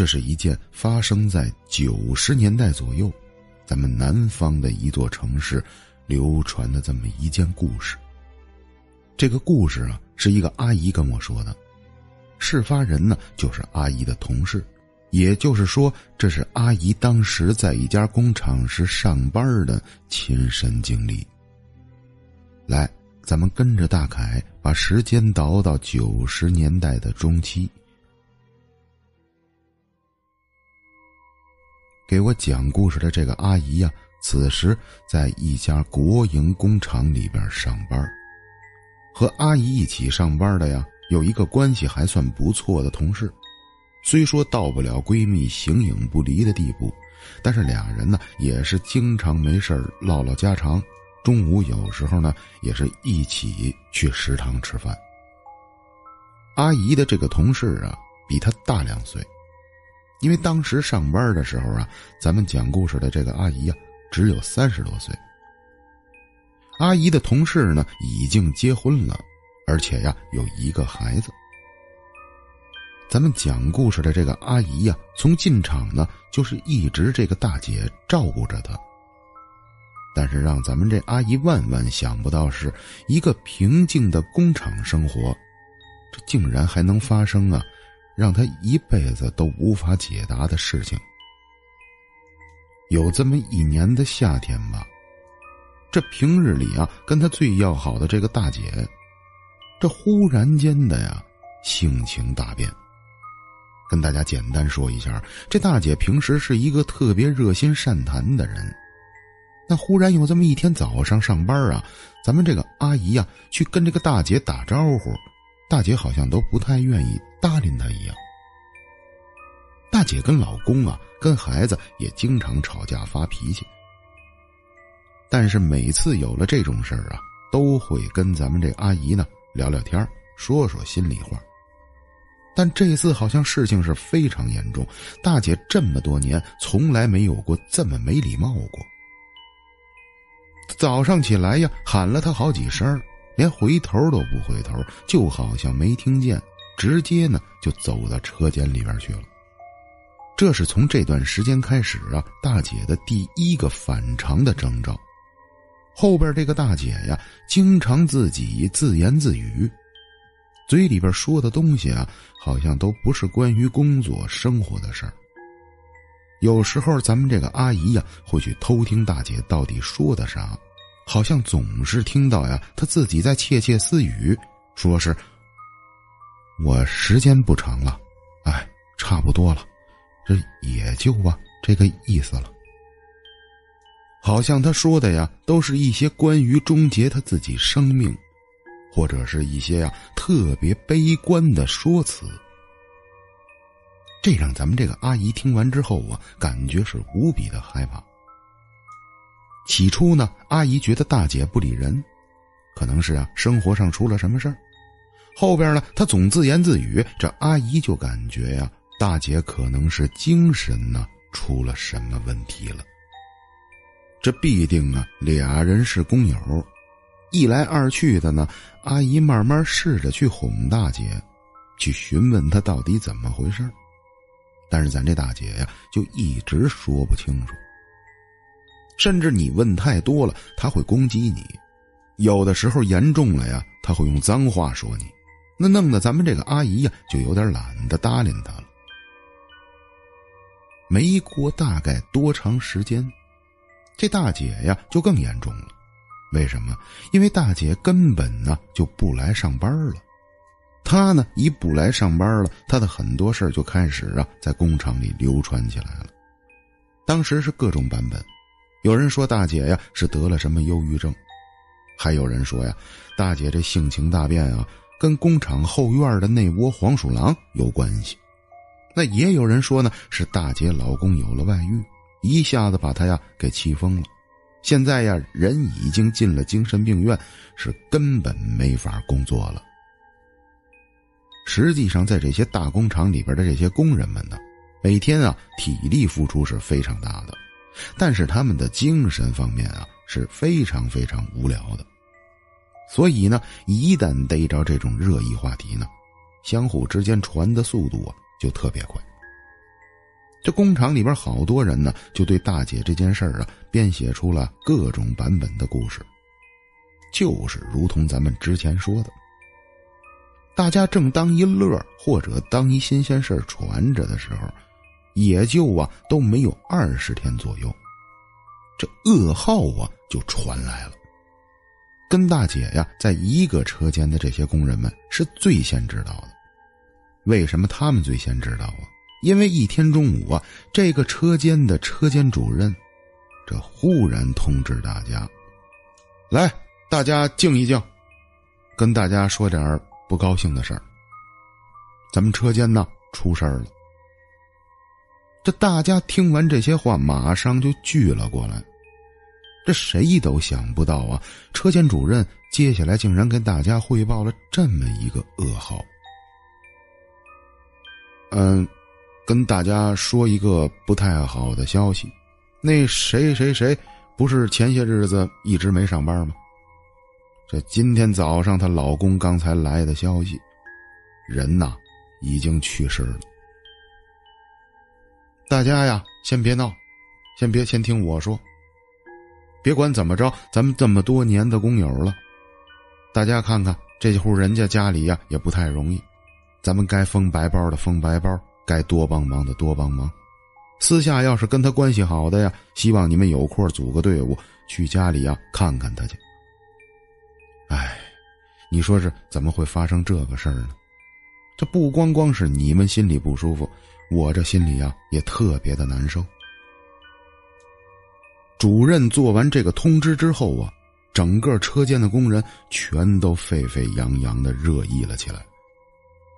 这是一件发生在九十年代左右，咱们南方的一座城市流传的这么一件故事。这个故事啊，是一个阿姨跟我说的，事发人呢就是阿姨的同事，也就是说，这是阿姨当时在一家工厂时上班的亲身经历。来，咱们跟着大凯把时间倒到九十年代的中期。给我讲故事的这个阿姨呀，此时在一家国营工厂里边上班。和阿姨一起上班的呀，有一个关系还算不错的同事，虽说到不了闺蜜形影不离的地步，但是俩人呢也是经常没事唠唠家常。中午有时候呢，也是一起去食堂吃饭。阿姨的这个同事啊，比她大两岁，因为当时上班的时候啊，咱们讲故事的这个阿姨呀，只有三十多岁。阿姨的同事呢，已经结婚了，而且呀，有一个孩子。咱们讲故事的这个阿姨呀，从进厂呢，就是一直这个大姐照顾着她。但是让咱们这阿姨万万想不到，是一个平静的工厂生活，这竟然还能发生啊，让她一辈子都无法解答的事情。有这么一年的夏天吧，这平日里啊，跟她最要好的这个大姐，这忽然间的呀，性情大变。跟大家简单说一下，这大姐平时是一个特别热心善谈的人。那忽然有这么一天早上上班啊，咱们这个阿姨呀去跟这个大姐打招呼，大姐好像都不太愿意搭理她一样。大姐跟老公啊，跟孩子也经常吵架发脾气，但是每次有了这种事儿啊，都会跟咱们这阿姨呢聊聊天，说说心里话。但这次好像事情是非常严重，大姐这么多年从来没有过这么没礼貌过。早上起来呀，喊了他好几声，连回头都不回头，就好像没听见，直接呢就走到车间里边去了。这是从这段时间开始啊，大姐的第一个反常的征兆。后边这个大姐呀，经常自己自言自语，嘴里边说的东西啊，好像都不是关于工作生活的事儿。有时候咱们这个阿姨呀，会去偷听大姐到底说的啥，好像总是听到呀，他自己在窃窃私语，说是“我时间不长了，哎，差不多了，这也就吧这个意思了。”好像他说的呀，都是一些关于终结他自己生命，或者是一些呀特别悲观的说辞。这让咱们这个阿姨听完之后啊，感觉是无比的害怕。起初呢，阿姨觉得大姐不理人，可能是啊生活上出了什么事儿。后边呢，她总自言自语，这阿姨就感觉呀，大姐可能是精神呢出了什么问题了。这必定啊，俩人是工友，一来二去的呢，阿姨慢慢试着去哄大姐，去询问她到底怎么回事但是咱这大姐呀，就一直说不清楚。甚至你问太多了，他会攻击你；有的时候严重了呀，他会用脏话说你。那弄得咱们这个阿姨呀，就有点懒得搭理他了。没过大概多长时间，这大姐呀就更严重了。为什么？因为大姐根本呢就不来上班了。她呢，一不来上班了，她的很多事就开始啊，在工厂里流传起来了。当时是各种版本，有人说大姐呀是得了什么忧郁症，还有人说呀，大姐这性情大变啊，跟工厂后院的那窝黄鼠狼有关系。那也有人说呢，是大姐老公有了外遇，一下子把她呀给气疯了，现在呀人已经进了精神病院，是根本没法工作了。实际上，在这些大工厂里边的这些工人们呢，每天啊体力付出是非常大的，但是他们的精神方面啊是非常非常无聊的。所以呢，一旦逮着这种热议话题呢，相互之间传的速度啊就特别快。这工厂里边好多人呢，就对大姐这件事儿啊，编写出了各种版本的故事。就是如同咱们之前说的，大家正当一乐或者当一新鲜事传着的时候，也就啊都没有二十天左右，这噩耗啊就传来了。跟大姐呀在一个车间的这些工人们是最先知道的。为什么他们最先知道啊？因为一天中午啊，这个车间的车间主任，这忽然通知大家，来。大家静一静，跟大家说点不高兴的事儿。咱们车间呢出事儿了。这大家听完这些话，马上就聚了过来。这谁都想不到啊，车间主任接下来竟然跟大家汇报了这么一个噩耗。嗯，跟大家说一个不太好的消息，那谁谁谁不是前些日子一直没上班吗？这今天早上她老公刚才来的消息，人呐已经去世了。大家呀，先别闹，先别先听我说。别管怎么着，咱们这么多年的工友了，大家看看这户人家家里呀也不太容易，咱们该封白包的封白包，该多帮忙的多帮忙。私下要是跟他关系好的呀，希望你们有空组个队伍去家里呀看看他去。哎，你说是怎么会发生这个事儿呢？这不光光是你们心里不舒服，我这心里呀也特别的难受。主任做完这个通知之后啊，整个车间的工人全都沸沸扬扬的热议了起来。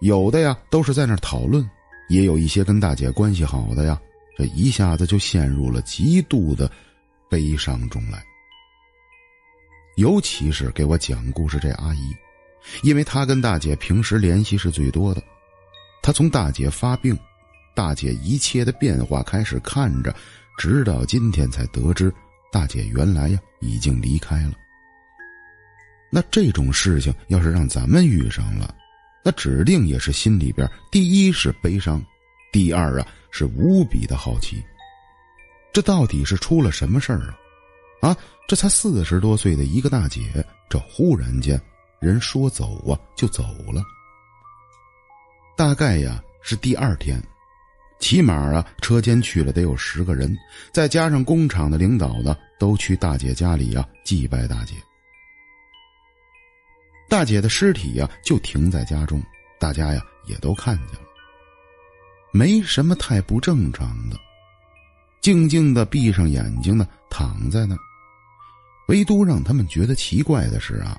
有的呀都是在那讨论，也有一些跟大姐关系好的呀，这一下子就陷入了极度的悲伤中来。尤其是给我讲故事这阿姨，因为她跟大姐平时联系是最多的。她从大姐发病，大姐一切的变化开始看着，直到今天才得知，大姐原来呀已经离开了。那这种事情要是让咱们遇上了，那指定也是心里边第一是悲伤，第二啊是无比的好奇。这到底是出了什么事儿啊？啊，这才四十多岁的一个大姐，这忽然间人说走啊就走了。大概呀是第二天，起码啊车间去了得有十个人，再加上工厂的领导呢，都去大姐家里呀祭拜大姐。大姐的尸体呀就停在家中，大家呀也都看见了，没什么太不正常的，静静的闭上眼睛呢躺在那儿。唯独让他们觉得奇怪的是啊，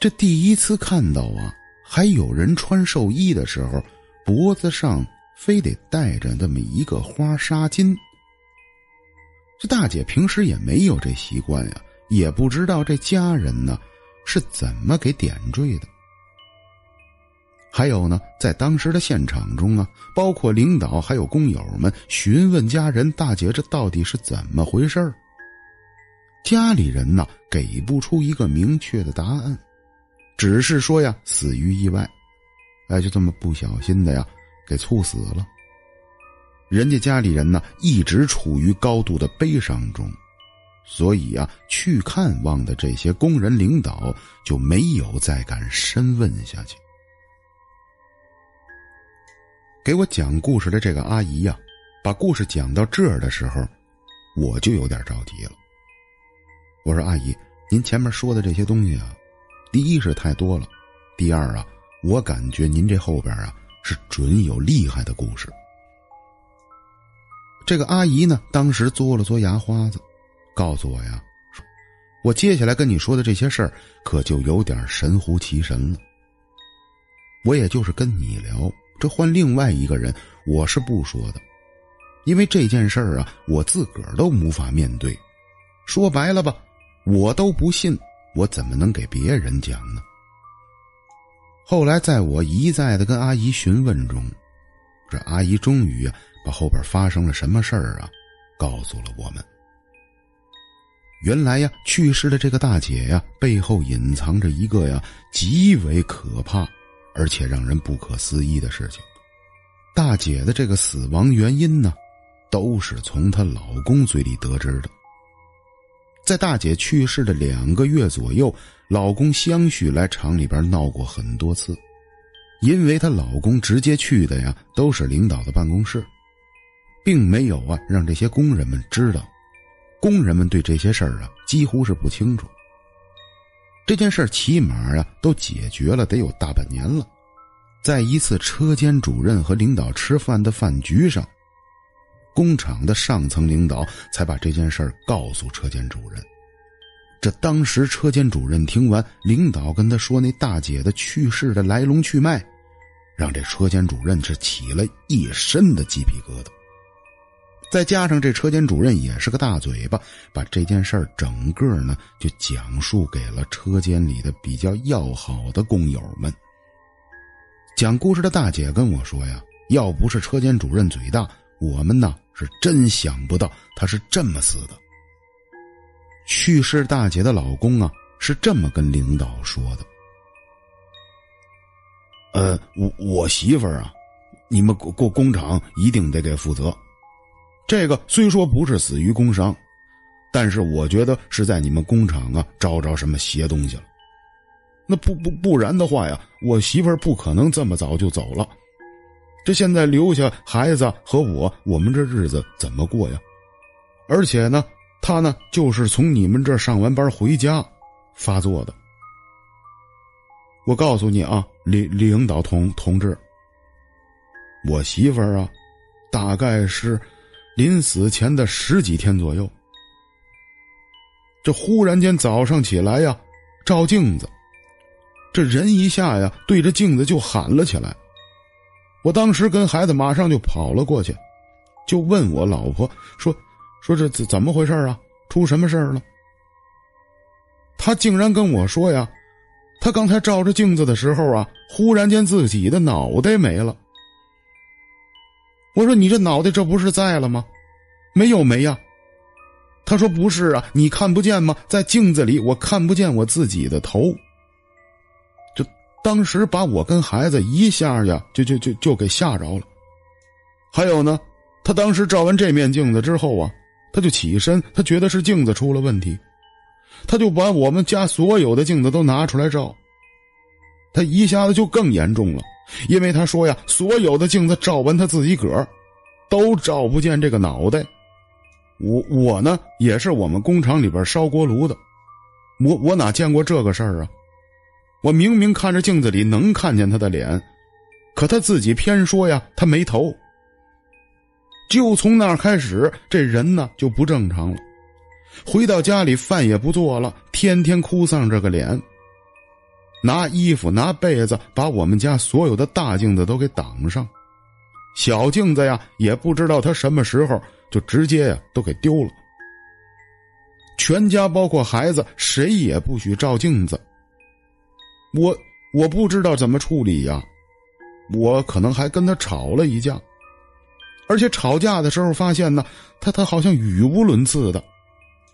这第一次看到啊，还有人穿寿衣的时候，脖子上非得戴着这么一个花纱巾。这大姐平时也没有这习惯呀，也不知道这家人呢是怎么给点缀的。还有呢，在当时的现场中啊，包括领导还有工友们询问家人：“大姐，这到底是怎么回事家里人呢给不出一个明确的答案，只是说呀死于意外，哎就这么不小心的呀给猝死了。人家家里人呢一直处于高度的悲伤中，所以啊去看望的这些工人领导就没有再敢深问下去。给我讲故事的这个阿姨呀，把故事讲到这儿的时候，我就有点着急了。我说：“阿姨，您前面说的这些东西啊，第一是太多了，第二啊，我感觉您这后边啊是准有厉害的故事。”这个阿姨呢，当时嘬了嘬牙花子，告诉我呀：“说，我接下来跟你说的这些事儿，可就有点神乎其神了。我也就是跟你聊，这换另外一个人，我是不说的，因为这件事儿啊，我自个儿都无法面对。说白了吧。”我都不信，我怎么能给别人讲呢？后来在我一再的跟阿姨询问中，这阿姨终于啊把后边发生了什么事儿啊告诉了我们。原来呀，去世的这个大姐呀背后隐藏着一个呀极为可怕而且让人不可思议的事情，大姐的这个死亡原因呢，都是从她老公嘴里得知的。在大姐去世的两个月左右，老公相续来厂里边闹过很多次，因为她老公直接去的呀，都是领导的办公室，并没有啊让这些工人们知道。工人们对这些事儿啊，几乎是不清楚。这件事起码啊，都解决了得有大半年了。在一次车间主任和领导吃饭的饭局上，工厂的上层领导才把这件事告诉车间主任。这当时车间主任听完领导跟他说那大姐的去世的来龙去脉，让这车间主任是起了一身的鸡皮疙瘩。再加上这车间主任也是个大嘴巴，把这件事整个呢就讲述给了车间里的比较要好的工友们。讲故事的大姐跟我说呀：“要不是车间主任嘴大，我们呢是真想不到他是这么死的。”去世大姐的老公啊是这么跟领导说的：“呃，我我媳妇儿啊，你们过工厂一定得给负责。这个虽说不是死于工伤，但是我觉得是在你们工厂啊招着什么邪东西了。”那不不不然的话呀，我媳妇儿不可能这么早就走了。这现在留下孩子和我，我们这日子怎么过呀？而且呢，他呢就是从你们这儿上完班回家发作的。我告诉你啊，领领导同同志，我媳妇儿啊，大概是临死前的十几天左右，这忽然间早上起来呀，照镜子。这人一下呀，对着镜子就喊了起来。我当时跟孩子马上就跑了过去，就问我老婆说：“说这怎怎么回事啊？出什么事了？”他竟然跟我说呀：“他刚才照着镜子的时候啊，忽然间自己的脑袋没了。”我说：“你这脑袋这不是在了吗？没有没呀？”他说：“不是啊，你看不见吗？在镜子里我看不见我自己的头。”当时把我跟孩子一下呀，就就就就给吓着了。还有呢，他当时照完这面镜子之后啊，他就起身，他觉得是镜子出了问题，他就把我们家所有的镜子都拿出来照。他一下子就更严重了，因为他说呀，所有的镜子照完他自己个儿，都照不见这个脑袋。我我呢，也是我们工厂里边烧锅炉的，我我哪见过这个事儿啊？我明明看着镜子里能看见他的脸，可他自己偏说呀，他没头。就从那儿开始，这人呢就不正常了。回到家里，饭也不做了，天天哭丧着个脸。拿衣服、拿被子把我们家所有的大镜子都给挡上，小镜子呀，也不知道他什么时候就直接呀都给丢了。全家包括孩子，谁也不许照镜子。我我不知道怎么处理呀，我可能还跟他吵了一架，而且吵架的时候发现呢，他他好像语无伦次的。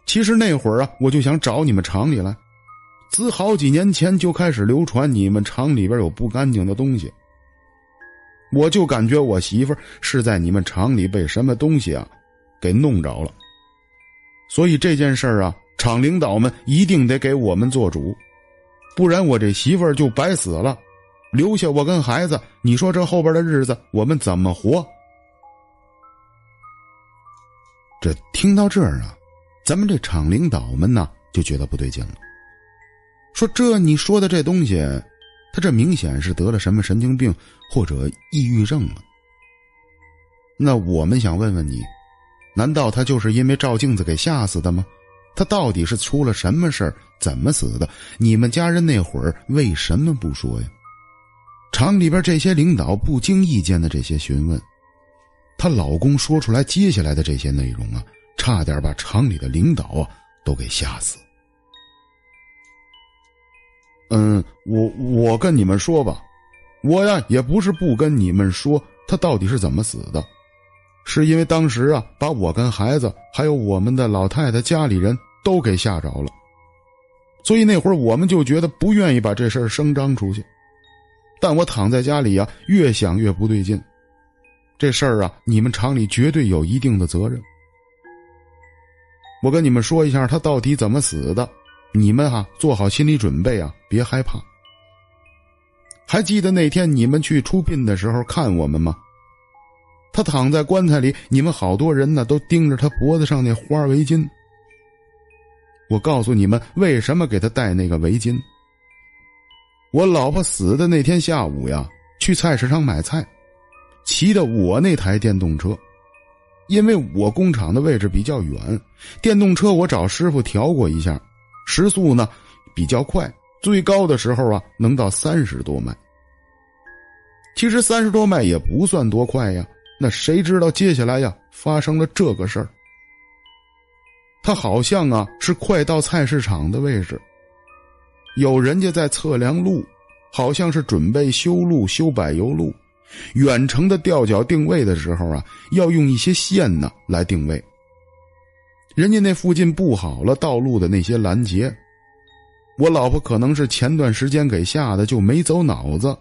其实那会儿啊，我就想找你们厂里来，自好几年前就开始流传你们厂里边有不干净的东西。我就感觉我媳妇是在你们厂里被什么东西啊给弄着了，所以这件事儿啊，厂领导们一定得给我们做主。不然我这媳妇儿就白死了，留下我跟孩子，你说这后边的日子我们怎么活？这听到这儿啊，咱们这厂领导们呢就觉得不对劲了，说这你说的这东西，他这明显是得了什么神经病或者抑郁症了。那我们想问问你，难道他就是因为照镜子给吓死的吗？他到底是出了什么事儿？怎么死的？你们家人那会儿为什么不说呀？厂里边这些领导不经意间的这些询问，她老公说出来接下来的这些内容啊，差点把厂里的领导啊都给吓死。嗯，我我跟你们说吧，我呀也不是不跟你们说他到底是怎么死的，是因为当时啊把我跟孩子还有我们的老太太家里人都给吓着了。所以那会儿我们就觉得不愿意把这事儿声张出去，但我躺在家里呀，越想越不对劲。这事儿啊，你们厂里绝对有一定的责任。我跟你们说一下他到底怎么死的，你们哈做好心理准备啊，别害怕。还记得那天你们去出殡的时候看我们吗？他躺在棺材里，你们好多人呢都盯着他脖子上那花围巾。我告诉你们，为什么给他戴那个围巾？我老婆死的那天下午呀，去菜市场买菜，骑的我那台电动车，因为我工厂的位置比较远，电动车我找师傅调过一下，时速呢比较快，最高的时候啊能到三十多迈。其实三十多迈也不算多快呀，那谁知道接下来呀发生了这个事儿。他好像啊是快到菜市场的位置。有人家在测量路，好像是准备修路、修柏油路。远程的吊脚定位的时候啊，要用一些线呢来定位。人家那附近布好了道路的那些拦截，我老婆可能是前段时间给吓的就没走脑子，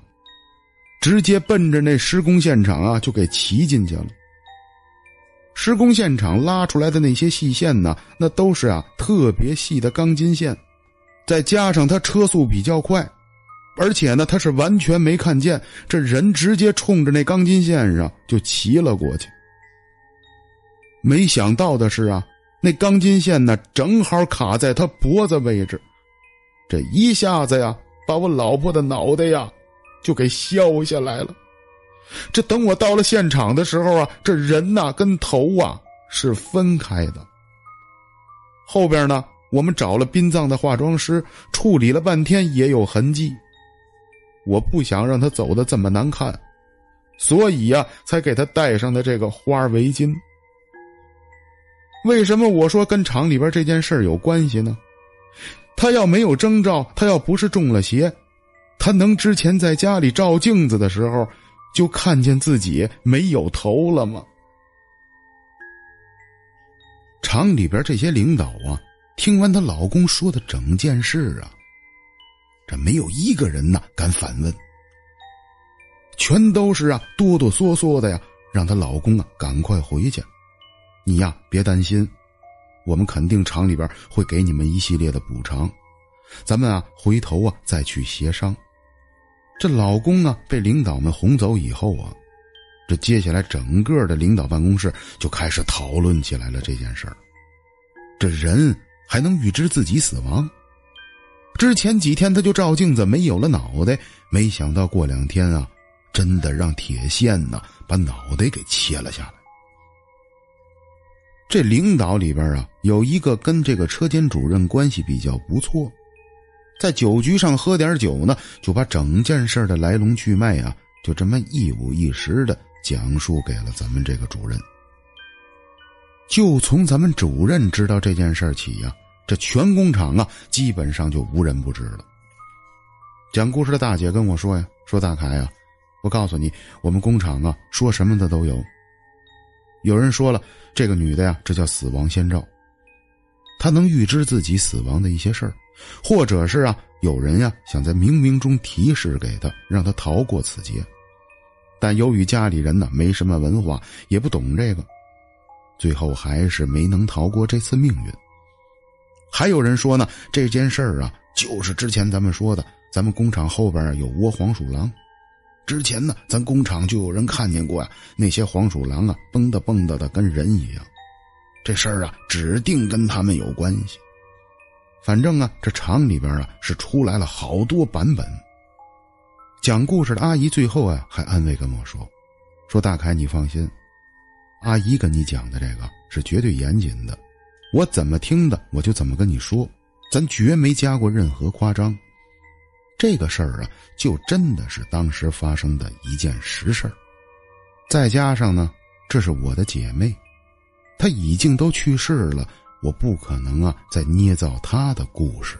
直接奔着那施工现场啊就给骑进去了。施工现场拉出来的那些细线呢，那都是啊特别细的钢筋线。再加上他车速比较快，而且呢，他是完全没看见这人直接冲着那钢筋线上就骑了过去。没想到的是啊，那钢筋线呢正好卡在他脖子位置，这一下子呀，把我老婆的脑袋呀就给削下来了。这等我到了现场的时候啊，这人呐跟头啊是分开的，后边呢。我们找了殡葬的化妆师处理了半天，也有痕迹。我不想让他走的这么难看，所以呀，才给他戴上的这个花围巾。为什么我说跟厂里边这件事有关系呢？他要没有征兆，他要不是中了邪，他能之前在家里照镜子的时候就看见自己没有头了吗？厂里边这些领导啊。听完她老公说的整件事啊，这没有一个人呐敢反问，全都是啊哆哆嗦嗦的呀，让她老公啊赶快回去。你呀别担心，我们肯定厂里边会给你们一系列的补偿，咱们啊回头啊再去协商。这老公啊被领导们哄走以后啊，这接下来整个的领导办公室就开始讨论起来了这件事儿。这人。还能预知自己死亡？之前几天他就照镜子没有了脑袋，没想到过两天啊，真的让铁线呢把脑袋给切了下来。这领导里边啊，有一个跟这个车间主任关系比较不错，在酒局上喝点酒呢，就把整件事的来龙去脉啊，就这么一五一十的讲述给了咱们这个主任。就从咱们主任知道这件事起呀，这全工厂啊，基本上就无人不知了。讲故事的大姐跟我说呀：“说大凯呀，我告诉你，我们工厂啊，说什么的都有。有人说了，这个女的呀，这叫死亡先兆，她能预知自己死亡的一些事儿，或者是啊，有人呀想在冥冥中提示给他，让他逃过此劫。但由于家里人呢没什么文化，也不懂这个。”最后还是没能逃过这次命运。还有人说呢，这件事儿啊，就是之前咱们说的，咱们工厂后边有窝黄鼠狼。之前呢，咱工厂就有人看见过呀，那些黄鼠狼啊，蹦跶蹦跶的跟人一样。这事儿啊，指定跟他们有关系。反正啊，这厂里边啊，是出来了好多版本。讲故事的阿姨最后啊，还安慰跟我说：“说大凯，你放心。”阿姨跟你讲的这个是绝对严谨的，我怎么听的我就怎么跟你说，咱绝没加过任何夸张。这个事儿啊，就真的是当时发生的一件实事儿。再加上呢，这是我的姐妹，她已经都去世了，我不可能啊再捏造他的故事。